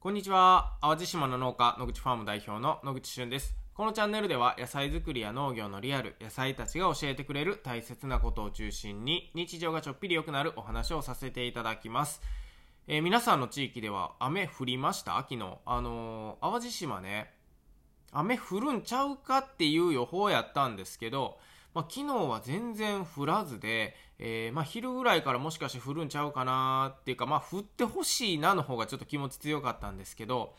こんにちは。淡路島の農家、野口ファーム代表の野口俊です。このチャンネルでは野菜作りや農業のリアル、野菜たちが教えてくれる大切なことを中心に日常がちょっぴり良くなるお話をさせていただきます。えー、皆さんの地域では雨降りました？昨日。あのー、淡路島ね、雨降るんちゃうかっていう予報やったんですけど、まあ、昨日は全然降らずで、えー、まあ、昼ぐらいからもしかして降るんちゃうかなっていうか、まあ、降ってほしいなの方がちょっと気持ち強かったんですけど、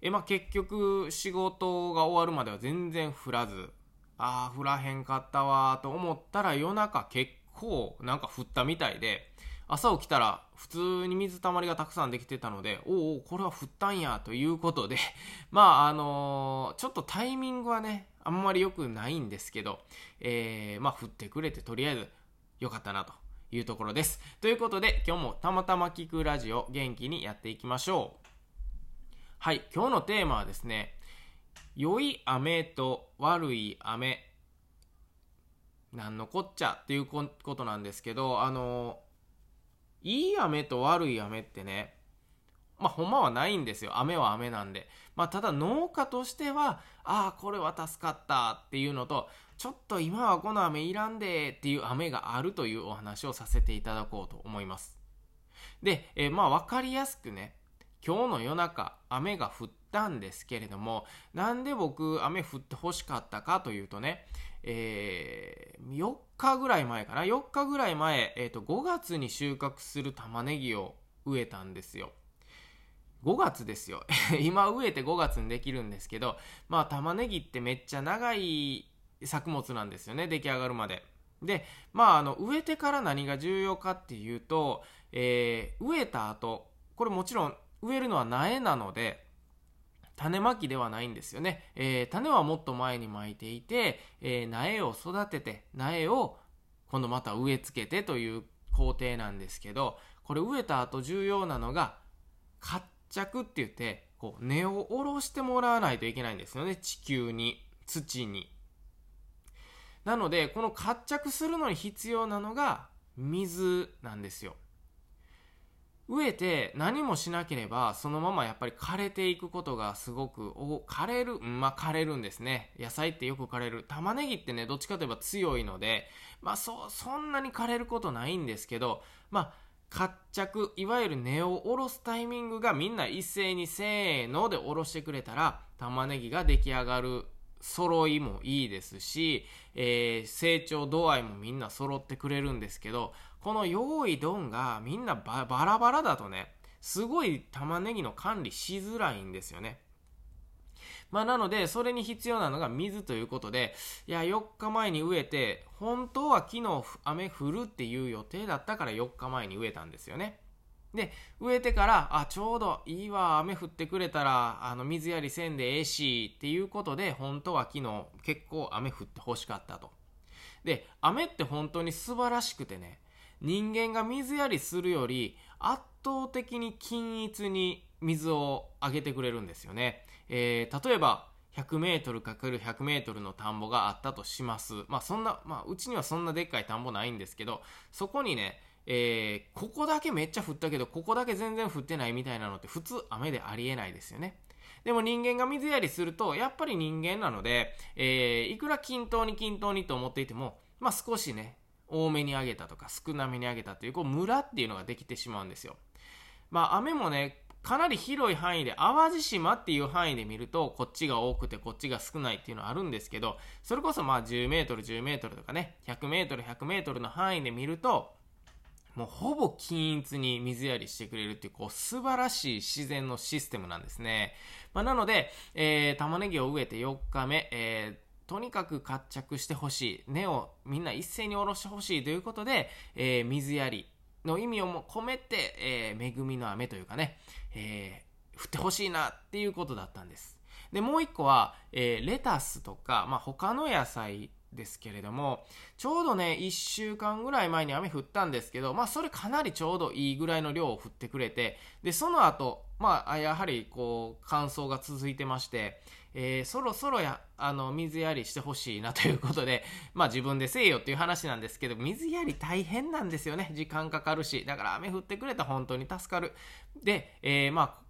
えまあ、結局仕事が終わるまでは全然降らず、ああ、降らへんかったわと思ったら夜中結構なんか降ったみたいで、朝起きたら普通に水たまりがたくさんできてたので、おお、これは降ったんやということで、まああのー、ちょっとタイミングはね、あんまり良くないんですけど、えー、まあ降ってくれてとりあえず良かったなというところです。ということで今日もたまたま聞くラジオ元気にやっていきましょう。はい、今日のテーマはですね、良い雨と悪い雨。なんのこっちゃっていうことなんですけど、あのいい雨と悪い雨ってね、まあ、ほんまはないんですよ。雨は雨なんで。まあ、ただ農家としては、ああ、これは助かったっていうのと、ちょっと今はこの雨いらんでっていう雨があるというお話をさせていただこうと思います。で、えー、まあ、わかりやすくね、今日の夜中、雨が降ったんですけれども、なんで僕、雨降って欲しかったかというとね、えー、4日ぐらい前かな、4日ぐらい前、えっ、ー、と、5月に収穫する玉ねぎを植えたんですよ。5月ですよ。今植えて5月にできるんですけど、まあ玉ねぎってめっちゃ長い作物なんですよね、出来上がるまで。で、まああの、植えてから何が重要かっていうと、えー、植えた後、これもちろん植えるのは苗なので、種まきではないんですよね。えー、種はもっと前にまいていて、えー、苗を育てて、苗を今度また植え付けてという工程なんですけど、これ植えた後重要なのが、活着って言って、こう根を下ろしてもらわないといけないんですよね。地球に、土に。なので、この活着するのに必要なのが水なんですよ。植えて何もしなければそのままやっぱり枯れていくことがすごく枯れる、まあ枯れるんですね野菜ってよく枯れる玉ねぎってねどっちかといえば強いのでまあそそんなに枯れることないんですけどまあ活着いわゆる根を下ろすタイミングがみんな一斉にせーので下ろしてくれたら玉ねぎが出来上がる揃いもいいですし、えー、成長度合いもみんな揃ってくれるんですけどこの用意ドンがみんなバラバラだとね、すごい玉ねぎの管理しづらいんですよね。まあなので、それに必要なのが水ということで、いや、4日前に植えて、本当は昨日雨降るっていう予定だったから4日前に植えたんですよね。で、植えてから、あ、ちょうどいいわ、雨降ってくれたら、あの、水やりせんでええし、っていうことで、本当は昨日結構雨降って欲しかったと。で、雨って本当に素晴らしくてね、人間が水やりするより圧倒的に均一に水をあげてくれるんですよね。えー、例えば 100m×100m の田んぼがあったとします。まあそんな、まあうちにはそんなでっかい田んぼないんですけど、そこにね、えー、ここだけめっちゃ降ったけど、ここだけ全然降ってないみたいなのって普通雨でありえないですよね。でも人間が水やりすると、やっぱり人間なので、えー、いくら均等に均等にと思っていても、まあ少しね、多めに上げたとか少なめに上げたというこうムラっていうのができてしまうんですよ。まあ雨もねかなり広い範囲で淡路島っていう範囲で見るとこっちが多くてこっちが少ないっていうのはあるんですけどそれこそまあ 10m10m とかね 100m100m の範囲で見るともうほぼ均一に水やりしてくれるっていうこう素晴らしい自然のシステムなんですね。まあ、なので、えー、玉ねぎを植えて4日目、えーとにかく活着してほしい。根をみんな一斉に下ろしてほしいということで、えー、水やりの意味をも込めて、えー、恵みの雨というかね、えー、降ってほしいなっていうことだったんです。で、もう一個は、えー、レタスとか、まあ、他の野菜ですけれども、ちょうどね、1週間ぐらい前に雨降ったんですけど、まあ、それかなりちょうどいいぐらいの量を降ってくれて、で、その後、まあ、やはり、こう、乾燥が続いてまして、えー、そろそろや、あの、水やりしてほしいなということで、まあ自分でせえよっていう話なんですけど、水やり大変なんですよね。時間かかるし。だから雨降ってくれたら本当に助かる。で、えー、まあ、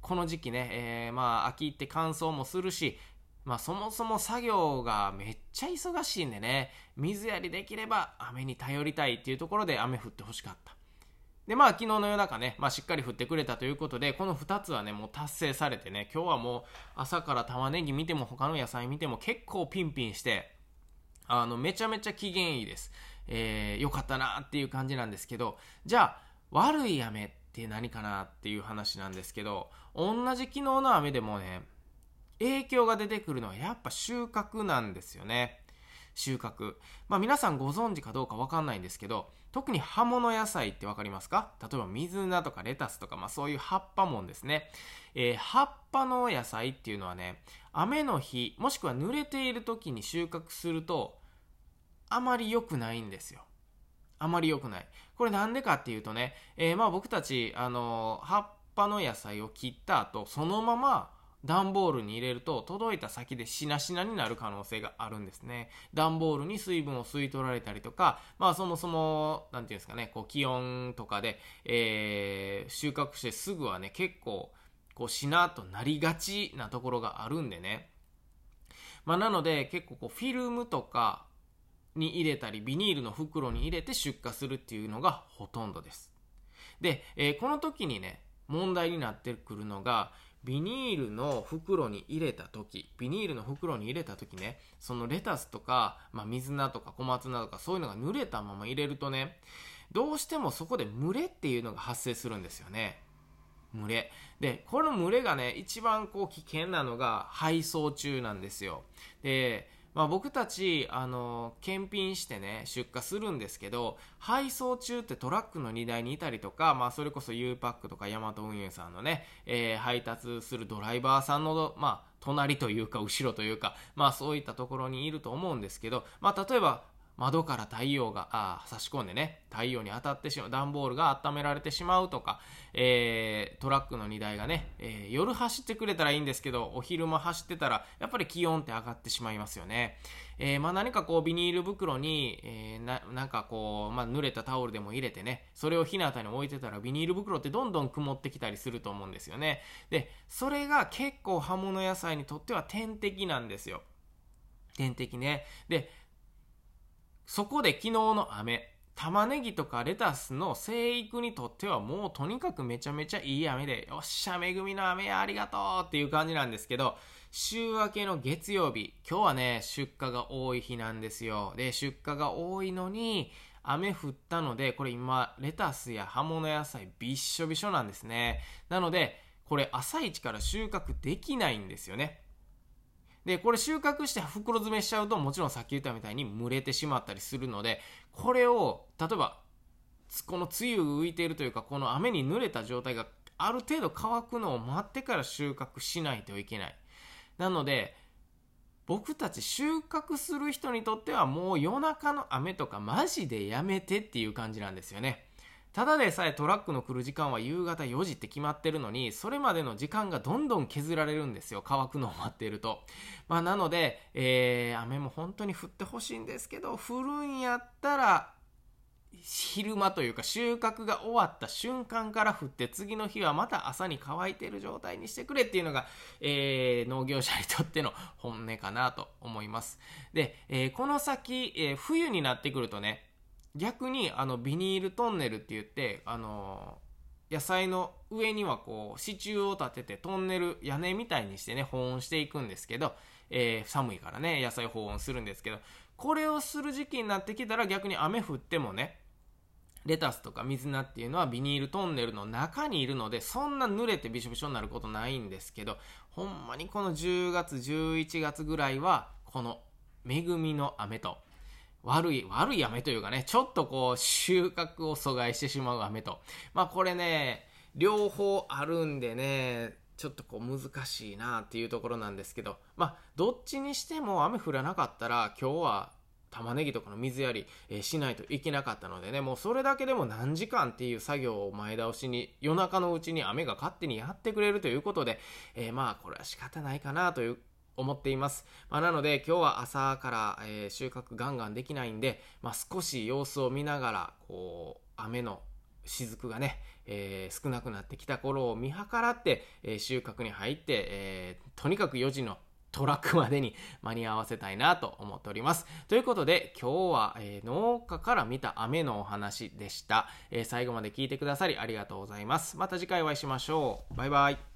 この時期ね、えー、まあ秋って乾燥もするし、まあそもそも作業がめっちゃ忙しいんでね、水やりできれば雨に頼りたいっていうところで雨降ってほしかった。で、まあ昨日の夜中ね、まあしっかり降ってくれたということで、この2つはね、もう達成されてね、今日はもう朝から玉ねぎ見ても他の野菜見ても結構ピンピンして、あの、めちゃめちゃ機嫌いいです。えー、よかったなっていう感じなんですけど、じゃあ、悪い雨って何かなっていう話なんですけど、同じ昨日の雨でもね、影響が出てくるのはやっぱ収穫なんですよね。収穫。まあ皆さんご存知かどうかわかんないんですけど、特に葉物野菜ってわかりますか？例えば水菜とかレタスとか、まあそういう葉っぱもんですね。えー、葉っぱの野菜っていうのはね、雨の日、もしくは濡れている時に収穫すると、あまり良くないんですよ。あまり良くない。これなんでかっていうとね、えー、まあ僕たち、あのー、葉っぱの野菜を切った後、そのまま段ボールに入れると届いた先でしなしなになる可能性があるんですね。段ボールに水分を吸い取られたりとか、まあそもそも、なんていうんですかね、こう気温とかで、えー、収穫してすぐはね、結構、こうしなとなりがちなところがあるんでね。まあなので結構こうフィルムとかに入れたり、ビニールの袋に入れて出荷するっていうのがほとんどです。で、えー、この時にね、問題になってくるのが、ビニールの袋に入れた時、ビニールの袋に入れた時ね、そのレタスとか、まあ、水菜とか小松菜とかそういうのが濡れたまま入れるとね、どうしてもそこで群れっていうのが発生するんですよね。群れ。で、この群れがね、一番こう危険なのが配送中なんですよ。で、まあ、僕たち、あの、検品してね、出荷するんですけど、配送中ってトラックの荷台にいたりとか、まあ、それこそ U パックとかヤマト運輸さんのね、えー、配達するドライバーさんの、まあ、隣というか、後ろというか、まあ、そういったところにいると思うんですけど、まあ、例えば、窓から太陽があ差し込んでね、太陽に当たってしまう、段ボールが温められてしまうとか、えー、トラックの荷台がね、えー、夜走ってくれたらいいんですけど、お昼間走ってたら、やっぱり気温って上がってしまいますよね。えー、まあ何かこうビニール袋に、え、な、なんかこう、まあ濡れたタオルでも入れてね、それを日向に置いてたらビニール袋ってどんどん曇ってきたりすると思うんですよね。で、それが結構葉物野菜にとっては天敵なんですよ。天敵ね。で、そこで昨日の雨、玉ねぎとかレタスの生育にとってはもうとにかくめちゃめちゃいい雨で、よっしゃ、恵みの雨やありがとうっていう感じなんですけど、週明けの月曜日、今日はね、出荷が多い日なんですよ。で、出荷が多いのに、雨降ったので、これ今、レタスや葉物野菜びっしょびしょなんですね。なので、これ朝一から収穫できないんですよね。で、これ収穫して袋詰めしちゃうと、もちろんさっき言ったみたいに蒸れてしまったりするので、これを、例えば、この梅雨浮いているというか、この雨に濡れた状態がある程度乾くのを待ってから収穫しないといけない。なので、僕たち収穫する人にとってはもう夜中の雨とかマジでやめてっていう感じなんですよね。ただでさえトラックの来る時間は夕方4時って決まってるのに、それまでの時間がどんどん削られるんですよ。乾くのを待っていると。まあなので、えー、雨も本当に降ってほしいんですけど、降るんやったら、昼間というか収穫が終わった瞬間から降って次の日はまた朝に乾いている状態にしてくれっていうのが、えー、農業者にとっての本音かなと思います。で、えー、この先、えー、冬になってくるとね、逆にあのビニールトンネルって言ってあの野菜の上にはこう支柱を立ててトンネル屋根みたいにしてね保温していくんですけど、えー、寒いからね野菜保温するんですけどこれをする時期になってきたら逆に雨降ってもねレタスとか水菜っていうのはビニールトンネルの中にいるのでそんな濡れてびしょびしょになることないんですけどほんまにこの10月11月ぐらいはこの恵みの雨と悪い、悪い雨というかね、ちょっとこう、収穫を阻害してしまう雨と。まあこれね、両方あるんでね、ちょっとこう難しいなっていうところなんですけど、まあどっちにしても雨降らなかったら今日は玉ねぎとかの水やり、え、しないといけなかったのでね、もうそれだけでも何時間っていう作業を前倒しに、夜中のうちに雨が勝手にやってくれるということで、えー、まあこれは仕方ないかなという思っています。まあ、なので今日は朝から、えー、収穫ガンガンできないんで、まあ、少し様子を見ながら、こう、雨の雫がね、えー、少なくなってきた頃を見計らって、えー、収穫に入って、えー、とにかく4時のトラックまでに間に合わせたいなと思っております。ということで、今日は、えー、農家から見た雨のお話でした、え、最後まで聞いてくださりありがとうございます。また次回お会いしましょう。バイバイ。